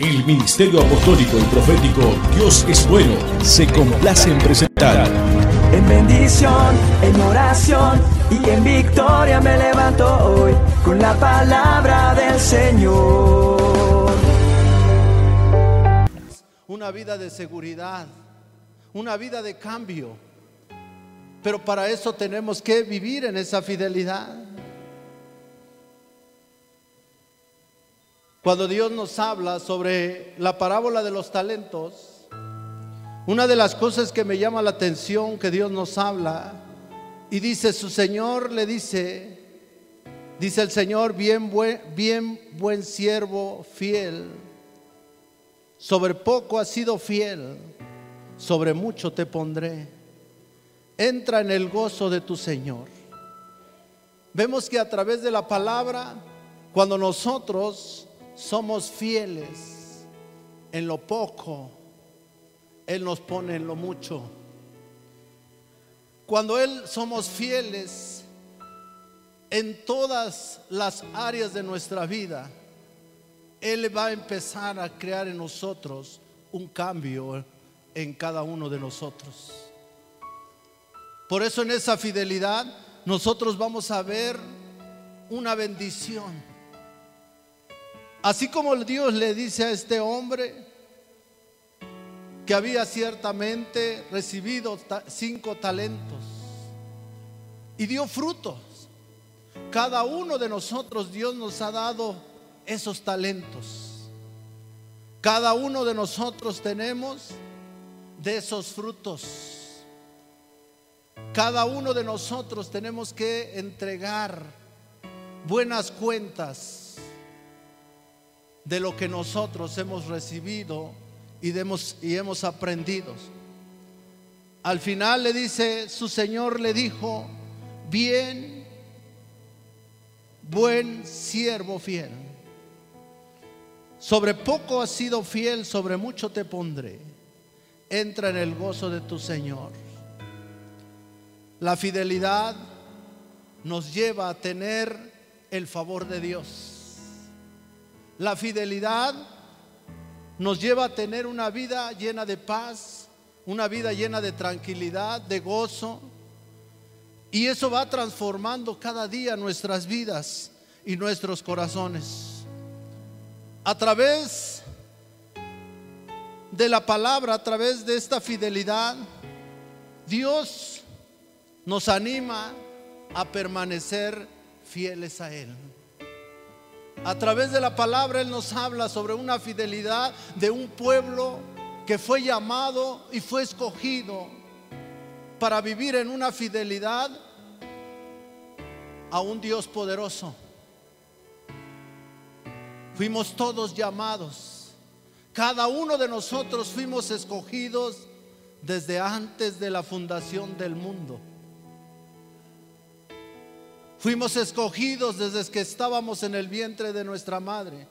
El Ministerio Apostólico y Profético Dios es Bueno se complace en presentar. En bendición, en oración y en victoria me levanto hoy con la palabra del Señor. Una vida de seguridad, una vida de cambio. Pero para eso tenemos que vivir en esa fidelidad. Cuando Dios nos habla sobre la parábola de los talentos, una de las cosas que me llama la atención que Dios nos habla y dice, su Señor le dice, dice el Señor, bien buen, bien buen siervo fiel, sobre poco has sido fiel, sobre mucho te pondré. Entra en el gozo de tu Señor. Vemos que a través de la palabra, cuando nosotros somos fieles en lo poco, Él nos pone en lo mucho. Cuando Él somos fieles en todas las áreas de nuestra vida, Él va a empezar a crear en nosotros un cambio en cada uno de nosotros. Por eso en esa fidelidad nosotros vamos a ver una bendición Así como Dios le dice a este hombre que había ciertamente recibido cinco talentos y dio frutos. Cada uno de nosotros Dios nos ha dado esos talentos. Cada uno de nosotros tenemos de esos frutos. Cada uno de nosotros tenemos que entregar buenas cuentas de lo que nosotros hemos recibido y, hemos, y hemos aprendido. Al final le dice, su Señor le dijo, bien, buen siervo fiel. Sobre poco has sido fiel, sobre mucho te pondré. Entra en el gozo de tu Señor. La fidelidad nos lleva a tener el favor de Dios. La fidelidad nos lleva a tener una vida llena de paz, una vida llena de tranquilidad, de gozo. Y eso va transformando cada día nuestras vidas y nuestros corazones. A través de la palabra, a través de esta fidelidad, Dios nos anima a permanecer fieles a Él. A través de la palabra Él nos habla sobre una fidelidad de un pueblo que fue llamado y fue escogido para vivir en una fidelidad a un Dios poderoso. Fuimos todos llamados. Cada uno de nosotros fuimos escogidos desde antes de la fundación del mundo. Fuimos escogidos desde que estábamos en el vientre de nuestra madre.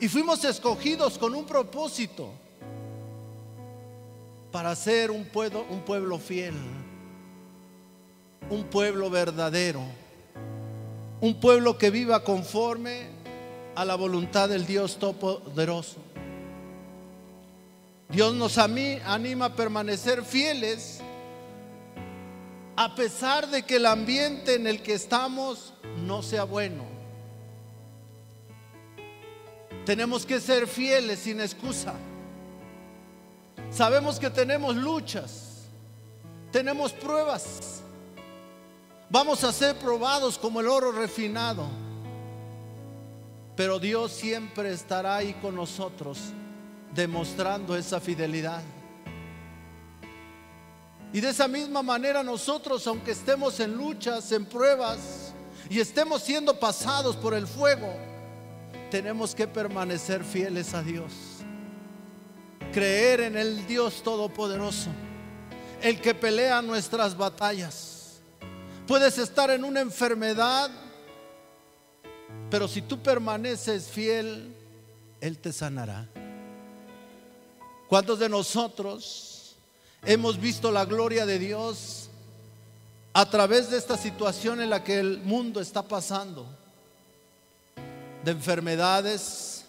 Y fuimos escogidos con un propósito para ser un pueblo, un pueblo fiel, un pueblo verdadero, un pueblo que viva conforme a la voluntad del Dios Todopoderoso. Dios nos anima a permanecer fieles a pesar de que el ambiente en el que estamos no sea bueno. Tenemos que ser fieles sin excusa. Sabemos que tenemos luchas, tenemos pruebas. Vamos a ser probados como el oro refinado. Pero Dios siempre estará ahí con nosotros, demostrando esa fidelidad. Y de esa misma manera nosotros, aunque estemos en luchas, en pruebas y estemos siendo pasados por el fuego, tenemos que permanecer fieles a Dios. Creer en el Dios Todopoderoso, el que pelea nuestras batallas. Puedes estar en una enfermedad, pero si tú permaneces fiel, Él te sanará. ¿Cuántos de nosotros Hemos visto la gloria de Dios a través de esta situación en la que el mundo está pasando, de enfermedades,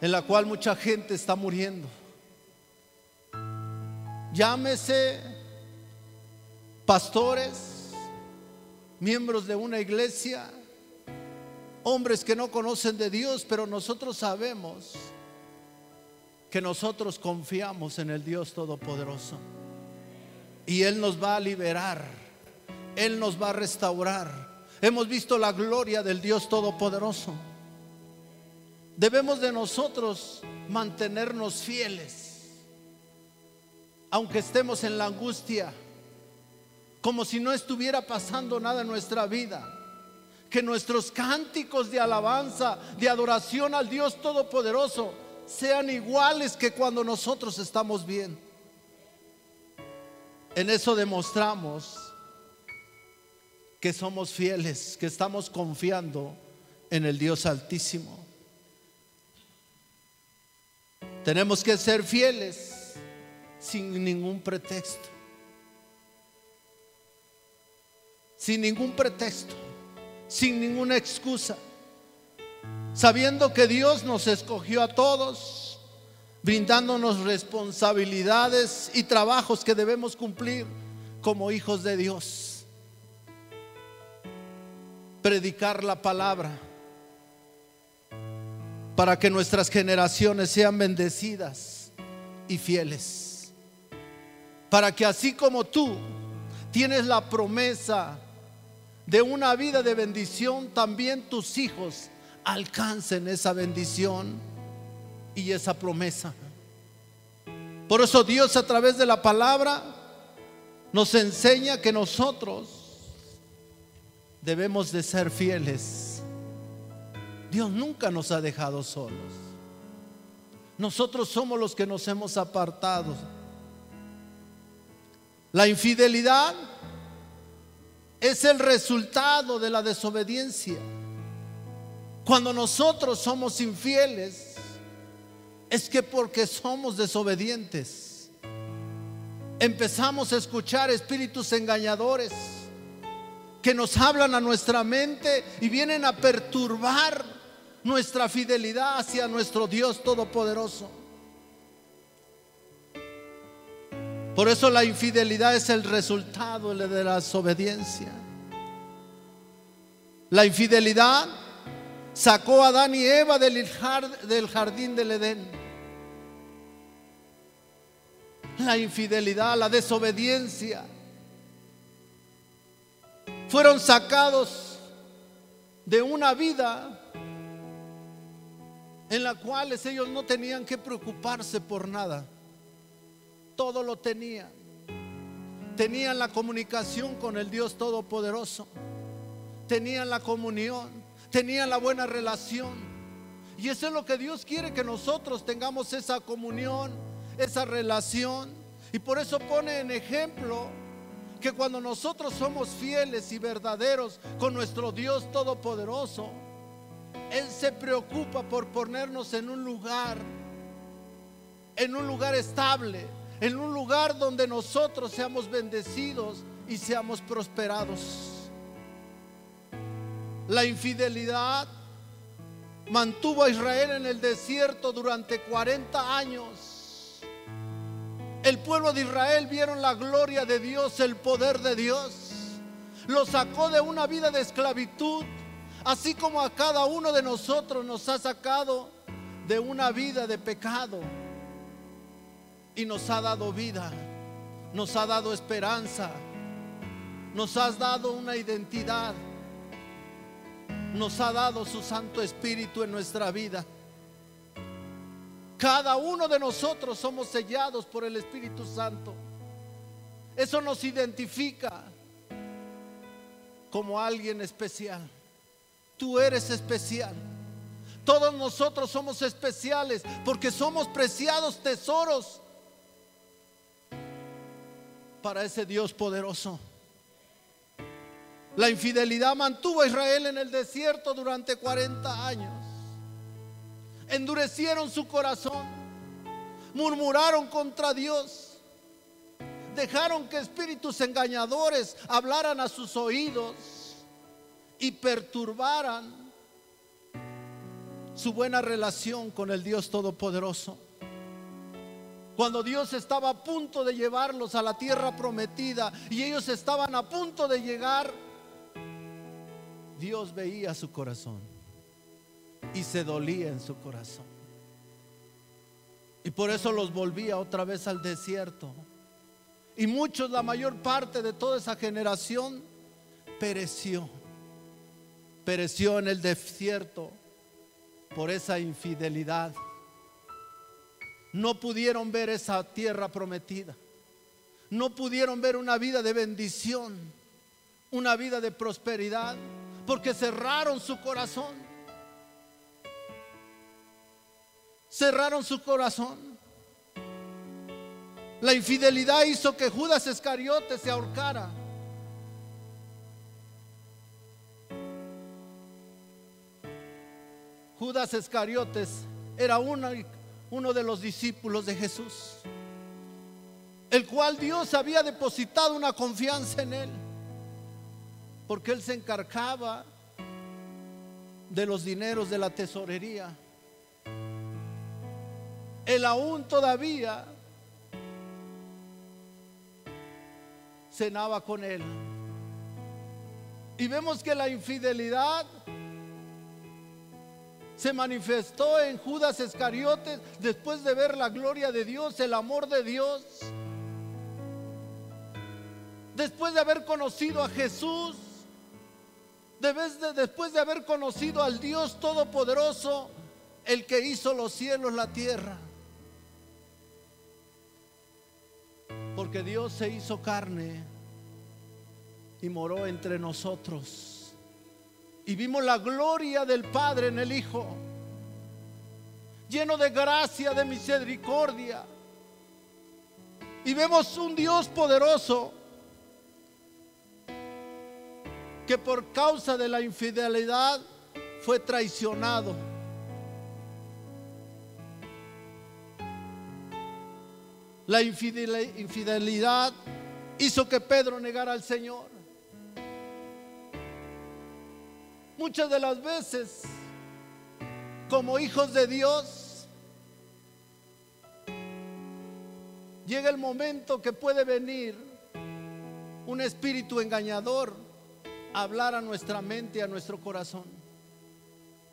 en la cual mucha gente está muriendo. Llámese pastores, miembros de una iglesia, hombres que no conocen de Dios, pero nosotros sabemos que nosotros confiamos en el Dios Todopoderoso. Y Él nos va a liberar, Él nos va a restaurar. Hemos visto la gloria del Dios Todopoderoso. Debemos de nosotros mantenernos fieles, aunque estemos en la angustia, como si no estuviera pasando nada en nuestra vida. Que nuestros cánticos de alabanza, de adoración al Dios Todopoderoso, sean iguales que cuando nosotros estamos bien. En eso demostramos que somos fieles, que estamos confiando en el Dios Altísimo. Tenemos que ser fieles sin ningún pretexto. Sin ningún pretexto, sin ninguna excusa. Sabiendo que Dios nos escogió a todos, brindándonos responsabilidades y trabajos que debemos cumplir como hijos de Dios. Predicar la palabra para que nuestras generaciones sean bendecidas y fieles. Para que así como tú tienes la promesa de una vida de bendición, también tus hijos alcancen esa bendición y esa promesa. Por eso Dios a través de la palabra nos enseña que nosotros debemos de ser fieles Dios nunca nos ha dejado solos. Nosotros somos los que nos hemos apartado. La infidelidad es el resultado de la desobediencia. Cuando nosotros somos infieles, es que porque somos desobedientes, empezamos a escuchar espíritus engañadores que nos hablan a nuestra mente y vienen a perturbar nuestra fidelidad hacia nuestro Dios Todopoderoso. Por eso la infidelidad es el resultado de la desobediencia. La infidelidad sacó a Adán y Eva del jardín del Edén. La infidelidad, la desobediencia, fueron sacados de una vida en la cual ellos no tenían que preocuparse por nada. Todo lo tenían. Tenían la comunicación con el Dios Todopoderoso. Tenían la comunión. Tenían la buena relación. Y eso es lo que Dios quiere que nosotros tengamos esa comunión, esa relación. Y por eso pone en ejemplo que cuando nosotros somos fieles y verdaderos con nuestro Dios Todopoderoso, él se preocupa por ponernos en un lugar, en un lugar estable, en un lugar donde nosotros seamos bendecidos y seamos prosperados. La infidelidad mantuvo a Israel en el desierto durante 40 años. El pueblo de Israel vieron la gloria de Dios, el poder de Dios. Lo sacó de una vida de esclavitud Así como a cada uno de nosotros nos ha sacado de una vida de pecado y nos ha dado vida, nos ha dado esperanza, nos has dado una identidad, nos ha dado su Santo Espíritu en nuestra vida. Cada uno de nosotros somos sellados por el Espíritu Santo. Eso nos identifica como alguien especial. Tú eres especial. Todos nosotros somos especiales porque somos preciados tesoros para ese Dios poderoso. La infidelidad mantuvo a Israel en el desierto durante 40 años. Endurecieron su corazón, murmuraron contra Dios, dejaron que espíritus engañadores hablaran a sus oídos y perturbaran su buena relación con el Dios Todopoderoso. Cuando Dios estaba a punto de llevarlos a la tierra prometida y ellos estaban a punto de llegar, Dios veía su corazón y se dolía en su corazón. Y por eso los volvía otra vez al desierto. Y muchos, la mayor parte de toda esa generación, pereció. Pereció en el desierto por esa infidelidad. No pudieron ver esa tierra prometida. No pudieron ver una vida de bendición, una vida de prosperidad, porque cerraron su corazón. Cerraron su corazón. La infidelidad hizo que Judas Iscariote se ahorcara. Judas Iscariotes era uno, uno de los discípulos de Jesús, el cual Dios había depositado una confianza en él, porque él se encargaba de los dineros de la tesorería. Él aún todavía cenaba con él. Y vemos que la infidelidad se manifestó en Judas Iscariotes después de ver la gloria de Dios, el amor de Dios. Después de haber conocido a Jesús, después de haber conocido al Dios Todopoderoso, el que hizo los cielos, la tierra. Porque Dios se hizo carne y moró entre nosotros y vimos la gloria del Padre en el Hijo, lleno de gracia, de misericordia. Y vemos un Dios poderoso que por causa de la infidelidad fue traicionado. La infidelidad hizo que Pedro negara al Señor. Muchas de las veces, como hijos de Dios, llega el momento que puede venir un espíritu engañador hablar a nuestra mente y a nuestro corazón.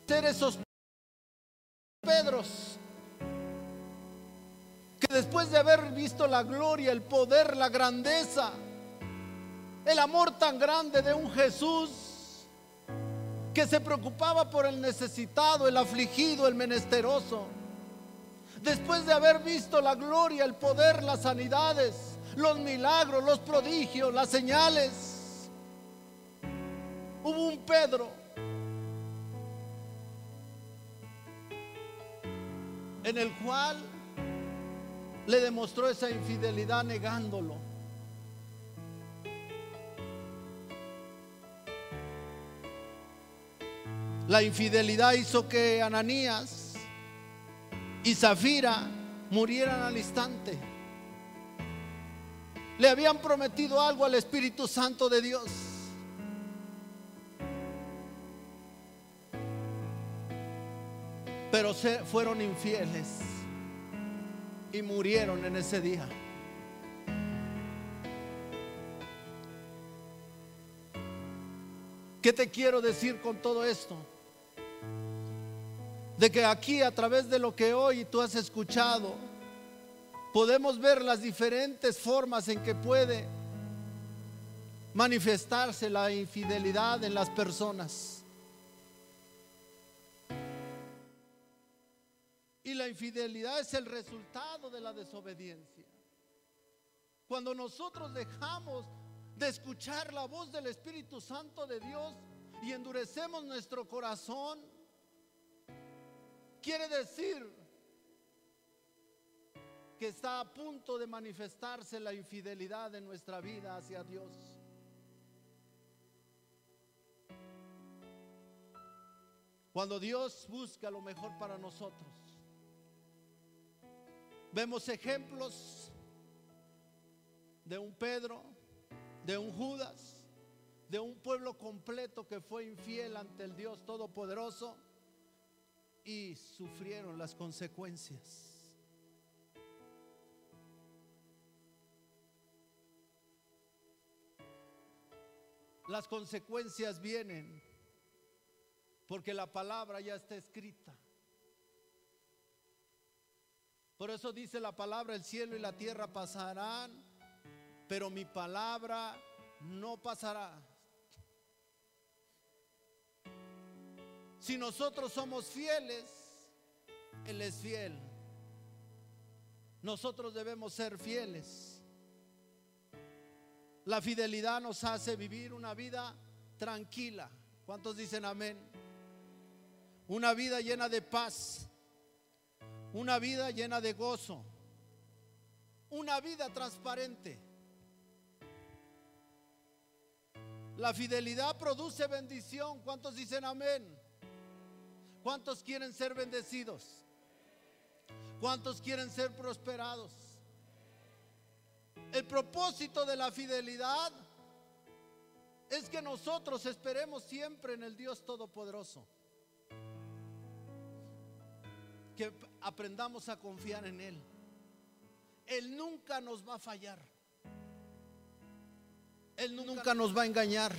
Ser esos Pedros que después de haber visto la gloria, el poder, la grandeza, el amor tan grande de un Jesús, que se preocupaba por el necesitado, el afligido, el menesteroso. Después de haber visto la gloria, el poder, las sanidades, los milagros, los prodigios, las señales, hubo un Pedro en el cual le demostró esa infidelidad negándolo. La infidelidad hizo que Ananías y Zafira murieran al instante. Le habían prometido algo al Espíritu Santo de Dios. Pero se fueron infieles y murieron en ese día. ¿Qué te quiero decir con todo esto? de que aquí a través de lo que hoy tú has escuchado, podemos ver las diferentes formas en que puede manifestarse la infidelidad en las personas. Y la infidelidad es el resultado de la desobediencia. Cuando nosotros dejamos de escuchar la voz del Espíritu Santo de Dios y endurecemos nuestro corazón, Quiere decir que está a punto de manifestarse la infidelidad en nuestra vida hacia Dios. Cuando Dios busca lo mejor para nosotros, vemos ejemplos de un Pedro, de un Judas, de un pueblo completo que fue infiel ante el Dios Todopoderoso y sufrieron las consecuencias. Las consecuencias vienen porque la palabra ya está escrita. Por eso dice la palabra, el cielo y la tierra pasarán, pero mi palabra no pasará. Si nosotros somos fieles, Él es fiel. Nosotros debemos ser fieles. La fidelidad nos hace vivir una vida tranquila. ¿Cuántos dicen amén? Una vida llena de paz. Una vida llena de gozo. Una vida transparente. La fidelidad produce bendición. ¿Cuántos dicen amén? ¿Cuántos quieren ser bendecidos? ¿Cuántos quieren ser prosperados? El propósito de la fidelidad es que nosotros esperemos siempre en el Dios Todopoderoso. Que aprendamos a confiar en Él. Él nunca nos va a fallar. Él nunca nos va a engañar.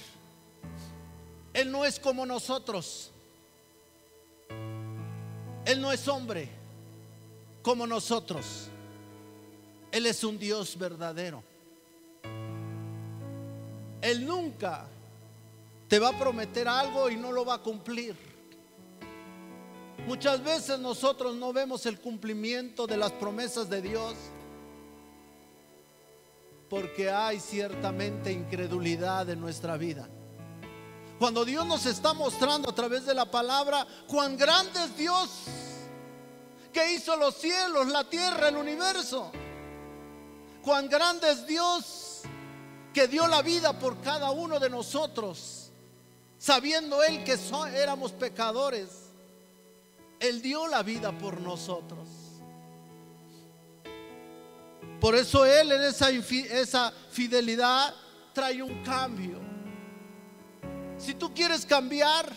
Él no es como nosotros. Él no es hombre como nosotros. Él es un Dios verdadero. Él nunca te va a prometer algo y no lo va a cumplir. Muchas veces nosotros no vemos el cumplimiento de las promesas de Dios porque hay ciertamente incredulidad en nuestra vida. Cuando Dios nos está mostrando a través de la palabra cuán grande es Dios, que hizo los cielos, la tierra, el universo. Cuán grande es Dios, que dio la vida por cada uno de nosotros, sabiendo Él que éramos pecadores. Él dio la vida por nosotros. Por eso Él en esa, esa fidelidad trae un cambio. Si tú quieres cambiar,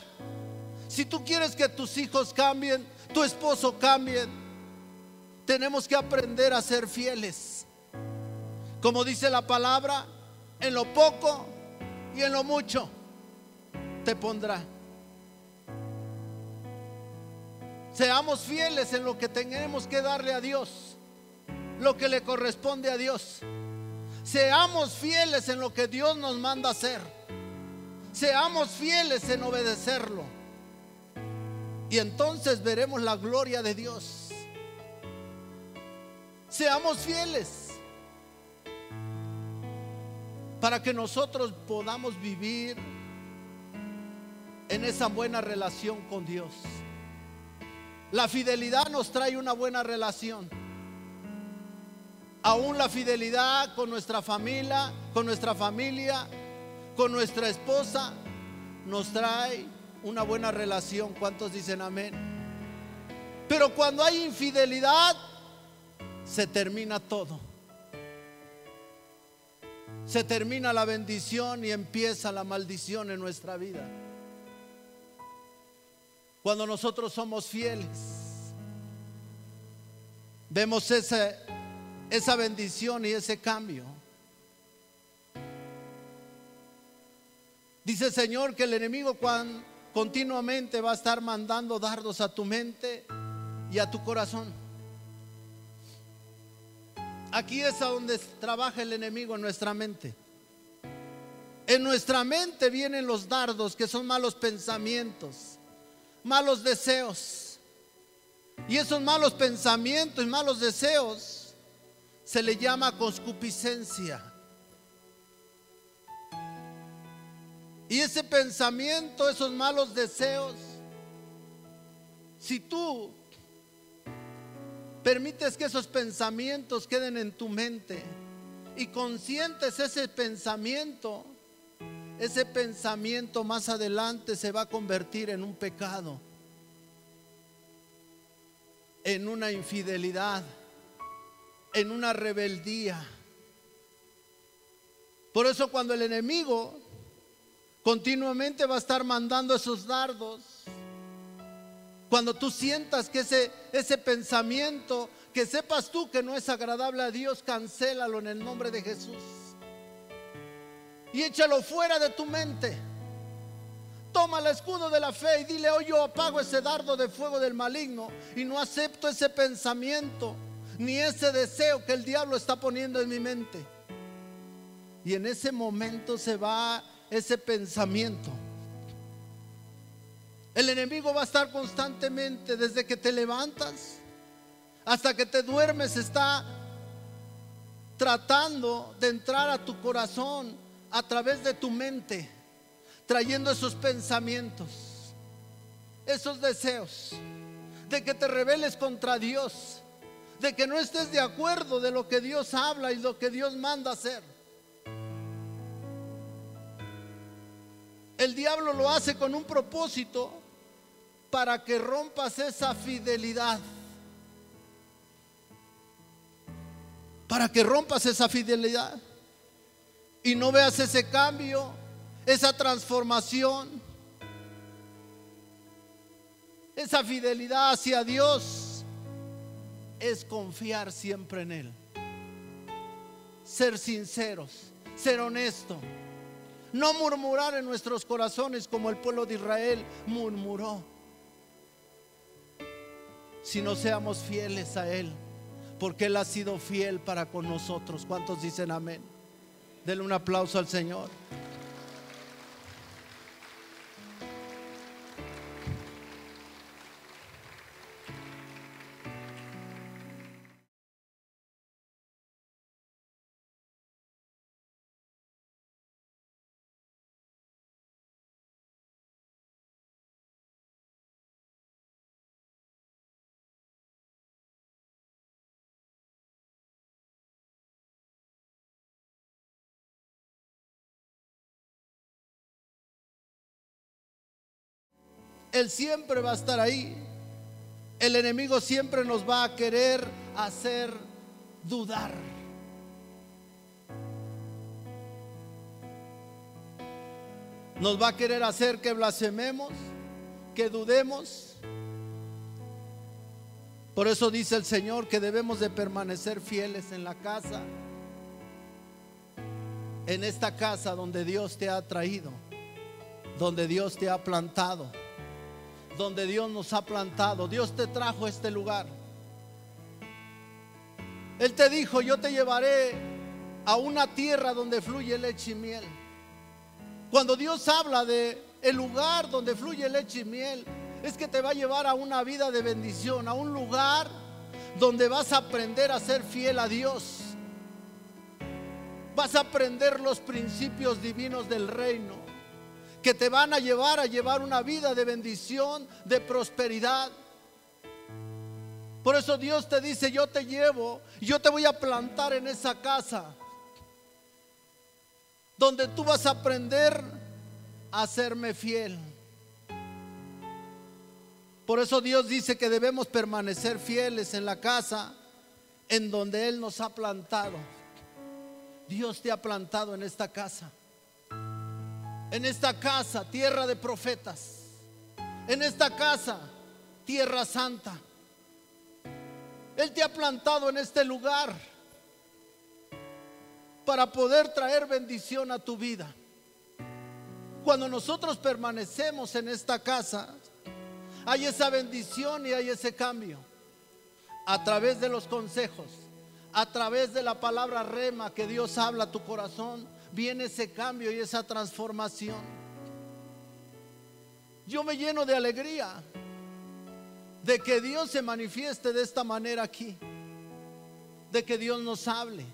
si tú quieres que tus hijos cambien, tu esposo cambie, tenemos que aprender a ser fieles. Como dice la palabra, en lo poco y en lo mucho te pondrá. Seamos fieles en lo que tenemos que darle a Dios, lo que le corresponde a Dios. Seamos fieles en lo que Dios nos manda hacer. Seamos fieles en obedecerlo. Y entonces veremos la gloria de Dios. Seamos fieles para que nosotros podamos vivir en esa buena relación con Dios. La fidelidad nos trae una buena relación. Aún la fidelidad con nuestra familia, con nuestra familia, con nuestra esposa, nos trae una buena relación. ¿Cuántos dicen amén? Pero cuando hay infidelidad, se termina todo. Se termina la bendición y empieza la maldición en nuestra vida. Cuando nosotros somos fieles, vemos esa, esa bendición y ese cambio. Dice Señor que el enemigo continuamente va a estar mandando dardos a tu mente y a tu corazón. Aquí es a donde trabaja el enemigo en nuestra mente. En nuestra mente vienen los dardos que son malos pensamientos, malos deseos. Y esos malos pensamientos y malos deseos se le llama concupiscencia. Y ese pensamiento, esos malos deseos, si tú permites que esos pensamientos queden en tu mente y consientes ese pensamiento, ese pensamiento más adelante se va a convertir en un pecado, en una infidelidad, en una rebeldía. Por eso cuando el enemigo continuamente va a estar mandando esos dardos, Cuando tú sientas que ese, ese pensamiento, que sepas tú que no es agradable a Dios, cancélalo en el nombre de Jesús. Y échalo fuera de tu mente. Toma el escudo de la fe y dile, hoy yo apago ese dardo de fuego del maligno y no acepto ese pensamiento ni ese deseo que el diablo está poniendo en mi mente. Y en ese momento se va ese pensamiento. El enemigo va a estar constantemente desde que te levantas hasta que te duermes, está tratando de entrar a tu corazón a través de tu mente, trayendo esos pensamientos, esos deseos, de que te rebeles contra Dios, de que no estés de acuerdo de lo que Dios habla y lo que Dios manda hacer. El diablo lo hace con un propósito para que rompas esa fidelidad. Para que rompas esa fidelidad y no veas ese cambio, esa transformación, esa fidelidad hacia Dios, es confiar siempre en Él. Ser sinceros, ser honestos. No murmurar en nuestros corazones como el pueblo de Israel murmuró si no seamos fieles a Él, porque Él ha sido fiel para con nosotros. ¿Cuántos dicen amén? Denle un aplauso al Señor. Él siempre va a estar ahí. El enemigo siempre nos va a querer hacer dudar. Nos va a querer hacer que blasfememos, que dudemos. Por eso dice el Señor que debemos de permanecer fieles en la casa, en esta casa donde Dios te ha traído, donde Dios te ha plantado donde Dios nos ha plantado. Dios te trajo a este lugar. Él te dijo, yo te llevaré a una tierra donde fluye leche y miel. Cuando Dios habla de el lugar donde fluye leche y miel, es que te va a llevar a una vida de bendición, a un lugar donde vas a aprender a ser fiel a Dios. Vas a aprender los principios divinos del reino que te van a llevar a llevar una vida de bendición, de prosperidad. Por eso Dios te dice, yo te llevo, yo te voy a plantar en esa casa, donde tú vas a aprender a serme fiel. Por eso Dios dice que debemos permanecer fieles en la casa en donde Él nos ha plantado. Dios te ha plantado en esta casa en esta casa, tierra de profetas, en esta casa, tierra santa. Él te ha plantado en este lugar para poder traer bendición a tu vida. Cuando nosotros permanecemos en esta casa, hay esa bendición y hay ese cambio. A través de los consejos, a través de la palabra rema que Dios habla a tu corazón, viene ese cambio y esa transformación. Yo me lleno de alegría de que Dios se manifieste de esta manera aquí, de que Dios nos hable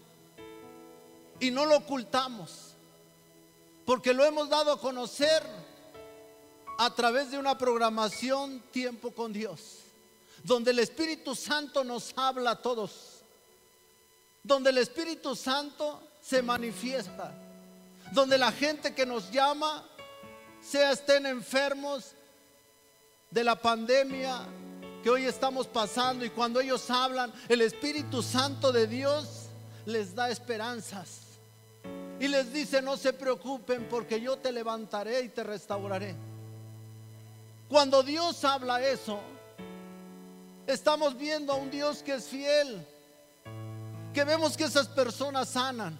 y no lo ocultamos, porque lo hemos dado a conocer a través de una programación Tiempo con Dios, donde el Espíritu Santo nos habla a todos, donde el Espíritu Santo se manifiesta donde la gente que nos llama, sea estén enfermos de la pandemia que hoy estamos pasando y cuando ellos hablan, el Espíritu Santo de Dios les da esperanzas y les dice, no se preocupen porque yo te levantaré y te restauraré. Cuando Dios habla eso, estamos viendo a un Dios que es fiel, que vemos que esas personas sanan,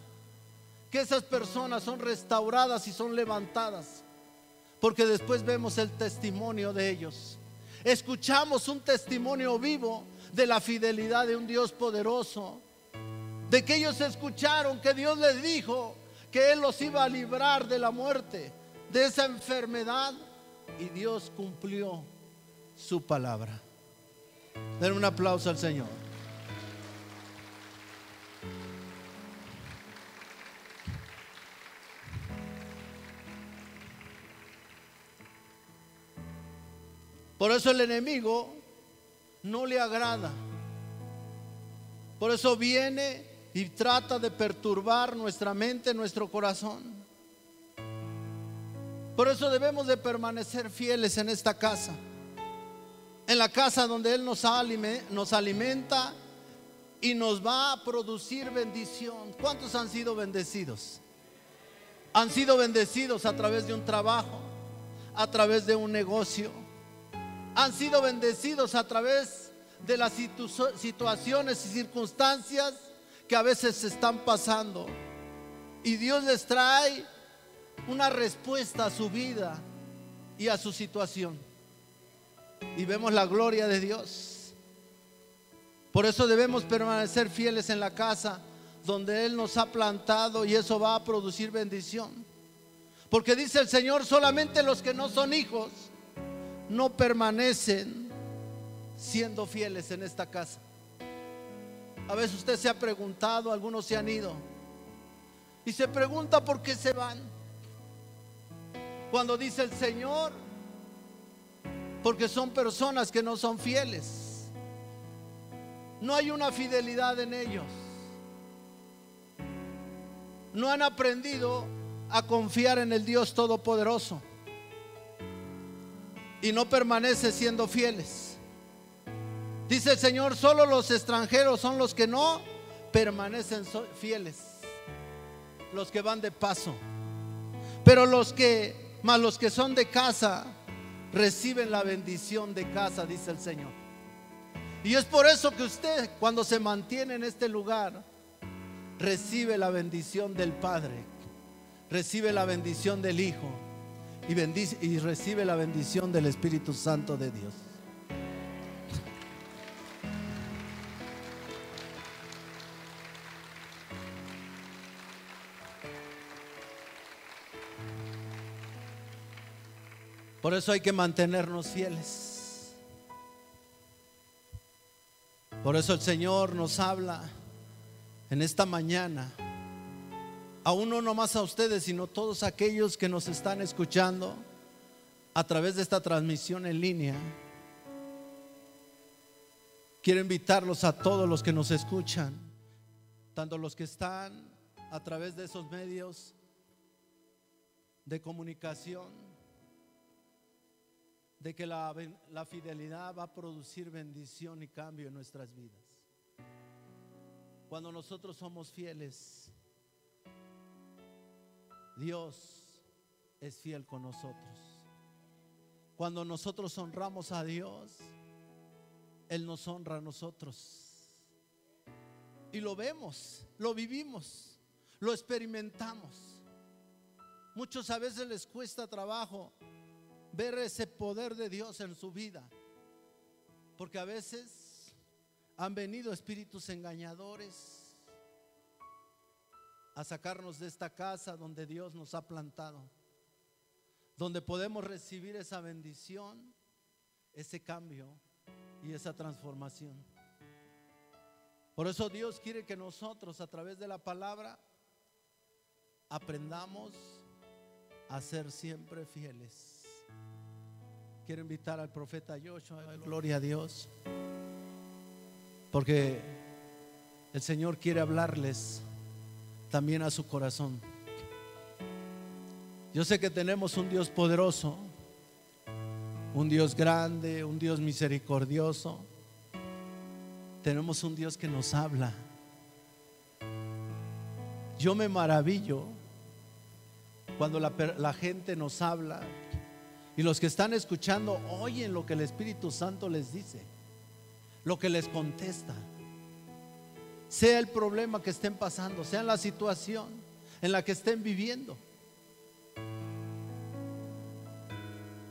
que esas personas son restauradas y son levantadas, porque después vemos el testimonio de ellos. Escuchamos un testimonio vivo de la fidelidad de un Dios poderoso, de que ellos escucharon que Dios les dijo que Él los iba a librar de la muerte, de esa enfermedad, y Dios cumplió su palabra. Den un aplauso al Señor. Por eso el enemigo no le agrada. Por eso viene y trata de perturbar nuestra mente, nuestro corazón. Por eso debemos de permanecer fieles en esta casa. En la casa donde Él nos, nos alimenta y nos va a producir bendición. ¿Cuántos han sido bendecidos? Han sido bendecidos a través de un trabajo, a través de un negocio han sido bendecidos a través de las situaciones y circunstancias que a veces se están pasando. Y Dios les trae una respuesta a su vida y a su situación. Y vemos la gloria de Dios. Por eso debemos permanecer fieles en la casa donde Él nos ha plantado y eso va a producir bendición. Porque dice el Señor, solamente los que no son hijos no permanecen siendo fieles en esta casa. A veces usted se ha preguntado, algunos se han ido, y se pregunta por qué se van. Cuando dice el Señor, porque son personas que no son fieles. No hay una fidelidad en ellos. No han aprendido a confiar en el Dios Todopoderoso y no permanece siendo fieles. Dice el Señor, solo los extranjeros son los que no permanecen fieles, los que van de paso. Pero los que, más los que son de casa, reciben la bendición de casa, dice el Señor. Y es por eso que usted, cuando se mantiene en este lugar, recibe la bendición del Padre, recibe la bendición del Hijo y, bendice, y recibe la bendición del Espíritu Santo de Dios. Por eso hay que mantenernos fieles. Por eso el Señor nos habla en esta mañana a uno no más a ustedes, sino todos aquellos que nos están escuchando a través de esta transmisión en línea. Quiero invitarlos a todos los que nos escuchan, tanto los que están a través de esos medios de comunicación, de que la, la, fidelidad va a producir bendición y cambio en nuestras vidas. Cuando nosotros somos fieles, Dios es fiel con nosotros. Cuando nosotros honramos a Dios, Él nos honra a nosotros. Y lo vemos, lo vivimos, lo experimentamos. Muchos a veces les cuesta trabajo ver ese poder de Dios en su vida. Porque a veces han venido espíritus engañadores a sacarnos de esta casa donde Dios nos ha plantado, donde podemos recibir esa bendición, ese cambio y esa transformación. Por eso Dios quiere que nosotros a través de la palabra aprendamos a ser siempre fieles. Quiero invitar al profeta Joshua, gloria a Dios, porque el Señor quiere hablarles también a su corazón. Yo sé que tenemos un Dios poderoso, un Dios grande, un Dios misericordioso. Tenemos un Dios que nos habla. Yo me maravillo cuando la, la, gente nos habla y los que están escuchando oyen lo que el Espíritu Santo les dice, lo que les contesta. Sea el problema que estén pasando, sea la situación en la que estén viviendo.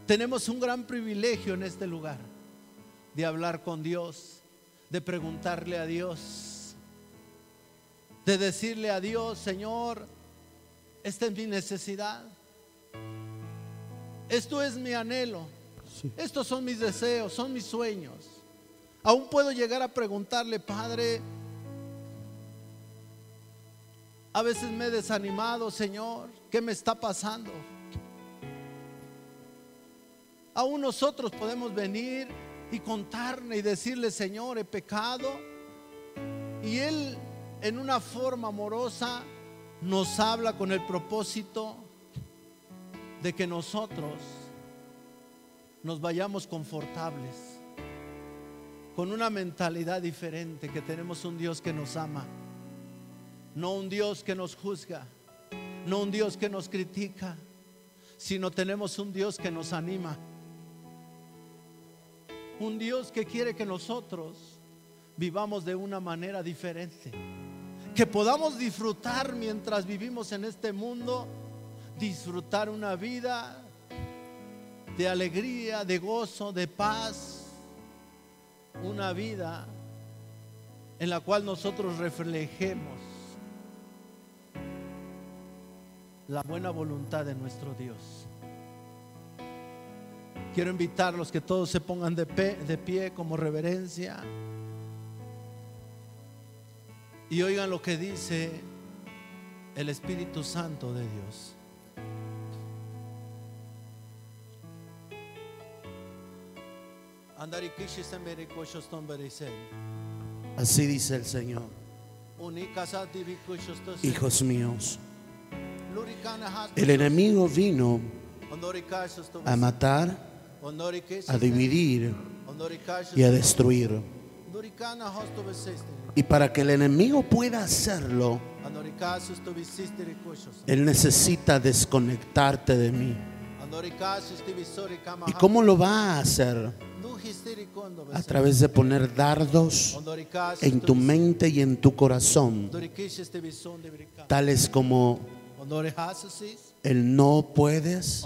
Tenemos un gran privilegio en este lugar de hablar con Dios, de preguntarle a Dios, de decirle a Dios, Señor, esta es mi necesidad, esto es mi anhelo, estos son mis deseos, son mis sueños. Aún puedo llegar a preguntarle, Padre, a veces me he desanimado, Señor, ¿qué me está pasando? Aún nosotros podemos venir y contarle y decirle, Señor, he pecado. Y Él en una forma amorosa nos habla con el propósito de que nosotros nos vayamos confortables, con una mentalidad diferente, que tenemos un Dios que nos ama, no un Dios que nos juzga, no un Dios que nos critica, sino tenemos un Dios que nos anima un Dios que quiere que nosotros vivamos de una manera diferente. Que podamos disfrutar mientras vivimos en este mundo, disfrutar una vida de alegría, de gozo, de paz. Una vida en la cual nosotros reflejemos la buena voluntad de nuestro Dios. Quiero invitarlos que todos se pongan de pie, de pie como reverencia. Y oigan lo que dice el Espíritu Santo de Dios. Así dice el Señor. Hijos míos, el enemigo vino a matar, a dividir y a destruir. Y para que el enemigo pueda hacerlo, él necesita desconectarte de mí. ¿Y cómo lo va a hacer? A través de poner dardos en tu mente y en tu corazón, tales como el no puedes,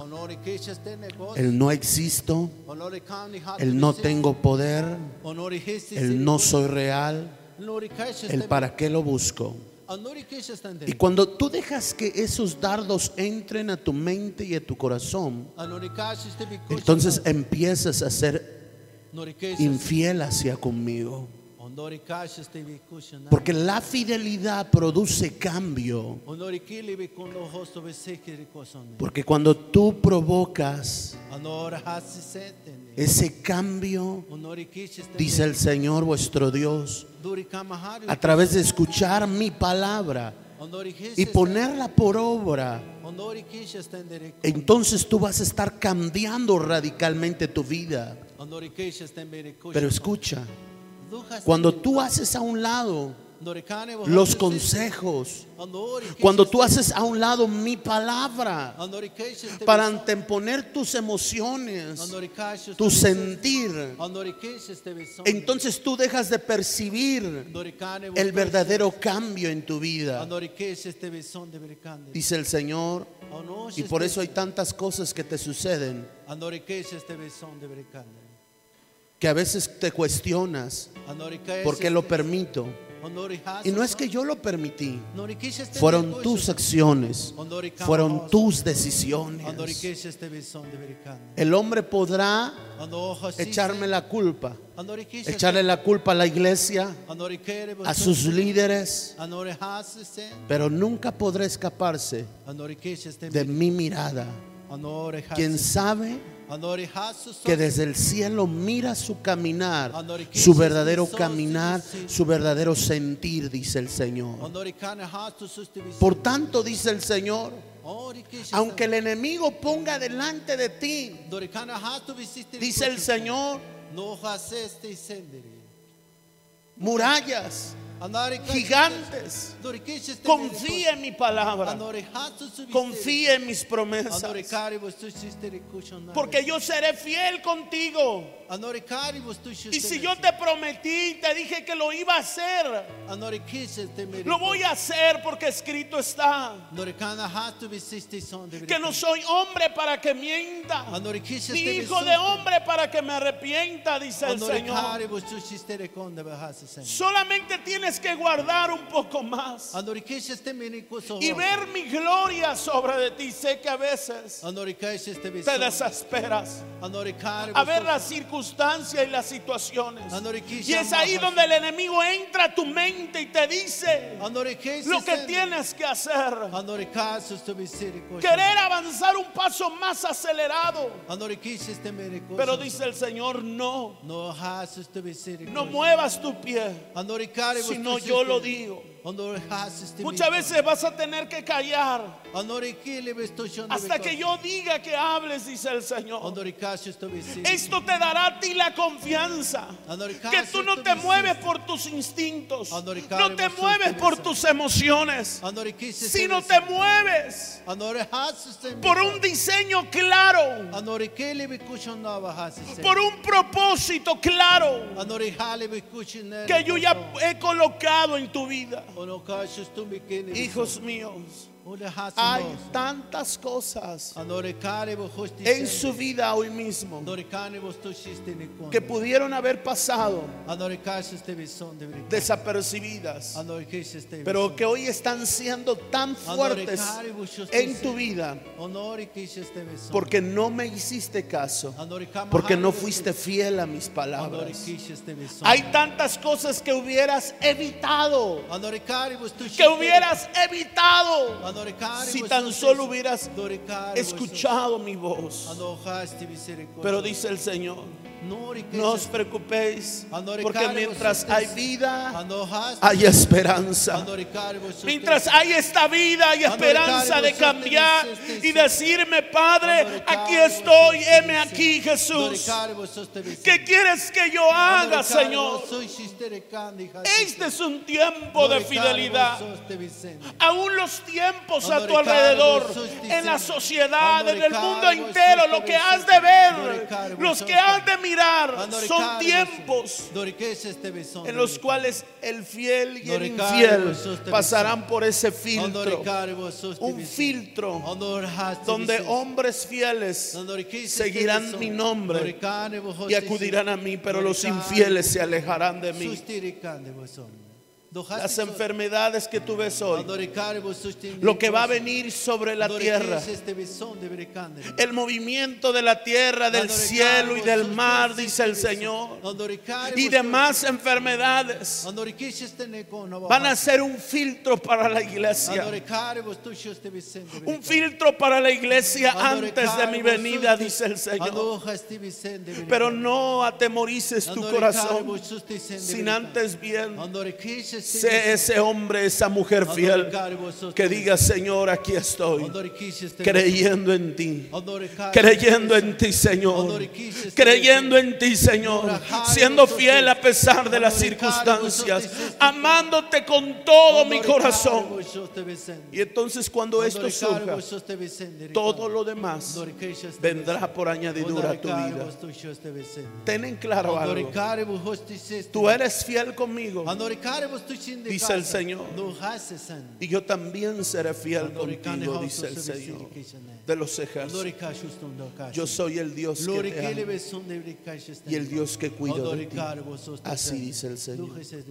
el no existo, el no tengo poder, el no soy real, el para qué lo busco. Y cuando tú dejas que esos dardos entren a tu mente y a tu corazón, entonces empiezas a ser infiel hacia conmigo. Porque la fidelidad produce cambio. Porque cuando tú provocas ese cambio, dice el Señor vuestro Dios, a través de escuchar mi palabra y ponerla por obra, entonces tú vas a estar cambiando radicalmente tu vida. Pero escucha, cuando tú haces a un lado los consejos, cuando tú haces a un lado mi palabra para anteponer tus emociones, tu sentir, entonces tú dejas de percibir el verdadero cambio en tu vida. Dice el Señor, y por eso hay tantas cosas que te suceden que a veces te cuestionas por qué lo permito. Y no es que yo lo permití, fueron tus acciones, fueron tus decisiones. El hombre podrá echarme la culpa, echarle la culpa a la iglesia, a sus líderes, pero nunca podrá escaparse de mi mirada. Quien sabe que desde el cielo mira su caminar, su verdadero caminar, su verdadero sentir, dice el Señor. Por tanto, dice el Señor, aunque el enemigo ponga delante de ti, dice el Señor, murallas gigantes. Confía en mi palabra. Confía en mis promesas. Porque yo seré fiel contigo. Y si yo te prometí, te dije que lo iba a hacer, lo voy a hacer porque escrito está. Que no soy hombre para que mienta, ni hijo de hombre para que me arrepienta, dice el Señor. Solamente tienes que guardar un poco más. Y ver mi gloria sobre de ti. Sé que a veces te desesperas. A ver las circunstancias y las situaciones. Y es ahí donde el enemigo entra a tu mente y te dice lo que tienes que hacer. Querer avanzar un paso más acelerado. Pero dice el Señor, no. No muevas tu pie, sino yo lo digo. Muchas veces vas a tener que callar. Hasta que yo diga que hables, dice el Señor. Esto te dará a ti la confianza. Que tú no te mueves por tus instintos, no te mueves por tus emociones, sino te mueves por un diseño claro, por un propósito claro. Que yo ya he colocado en tu vida. Hijos míos. Hay tantas cosas en su vida hoy mismo que pudieron haber pasado desapercibidas, pero que hoy están siendo tan fuertes en tu vida porque no me hiciste caso, porque no fuiste fiel a mis palabras. Hay tantas cosas que hubieras evitado, que hubieras evitado si tan solo hubieras escuchado mi voz. Pero dice el Señor, no os preocupéis, porque mientras hay vida, hay esperanza. Mientras hay esta vida, hay esperanza de cambiar y decirme, Padre, aquí estoy, heme aquí, Jesús. ¿Qué quieres que yo haga, Señor? Este es un tiempo de fidelidad. Aún los tiempos a tu alrededor, en la sociedad, en el mundo entero, lo que has de ver, los que has de mirar son tiempos en los cuales el fiel y el infiel pasarán por ese filtro. Un filtro donde hombres fieles seguirán mi nombre y acudirán a mí, pero los infieles se alejarán de mí las enfermedades que tú ves hoy, lo que va a venir sobre la tierra, el movimiento de la tierra, del cielo y del mar, dice el Señor, y demás enfermedades van a ser un filtro para la iglesia, un filtro para la iglesia antes de mi venida, dice el Señor. Pero no atemorices tu corazón sin antes bien Sé ese hombre, esa mujer fiel que diga, Señor, aquí estoy, creyendo en ti, creyendo en ti, Señor, creyendo en ti, Señor, siendo fiel a pesar de las circunstancias, amándote con todo mi corazón. Y entonces cuando esto surja, todo lo demás vendrá por añadidura a tu vida. Ten en claro algo. Tú eres fiel conmigo dice el Señor. Y yo también seré fiel contigo, dice el Señor de los ejércitos. Yo soy el Dios que te ama y el Dios que cuida de ti. Así dice el Señor.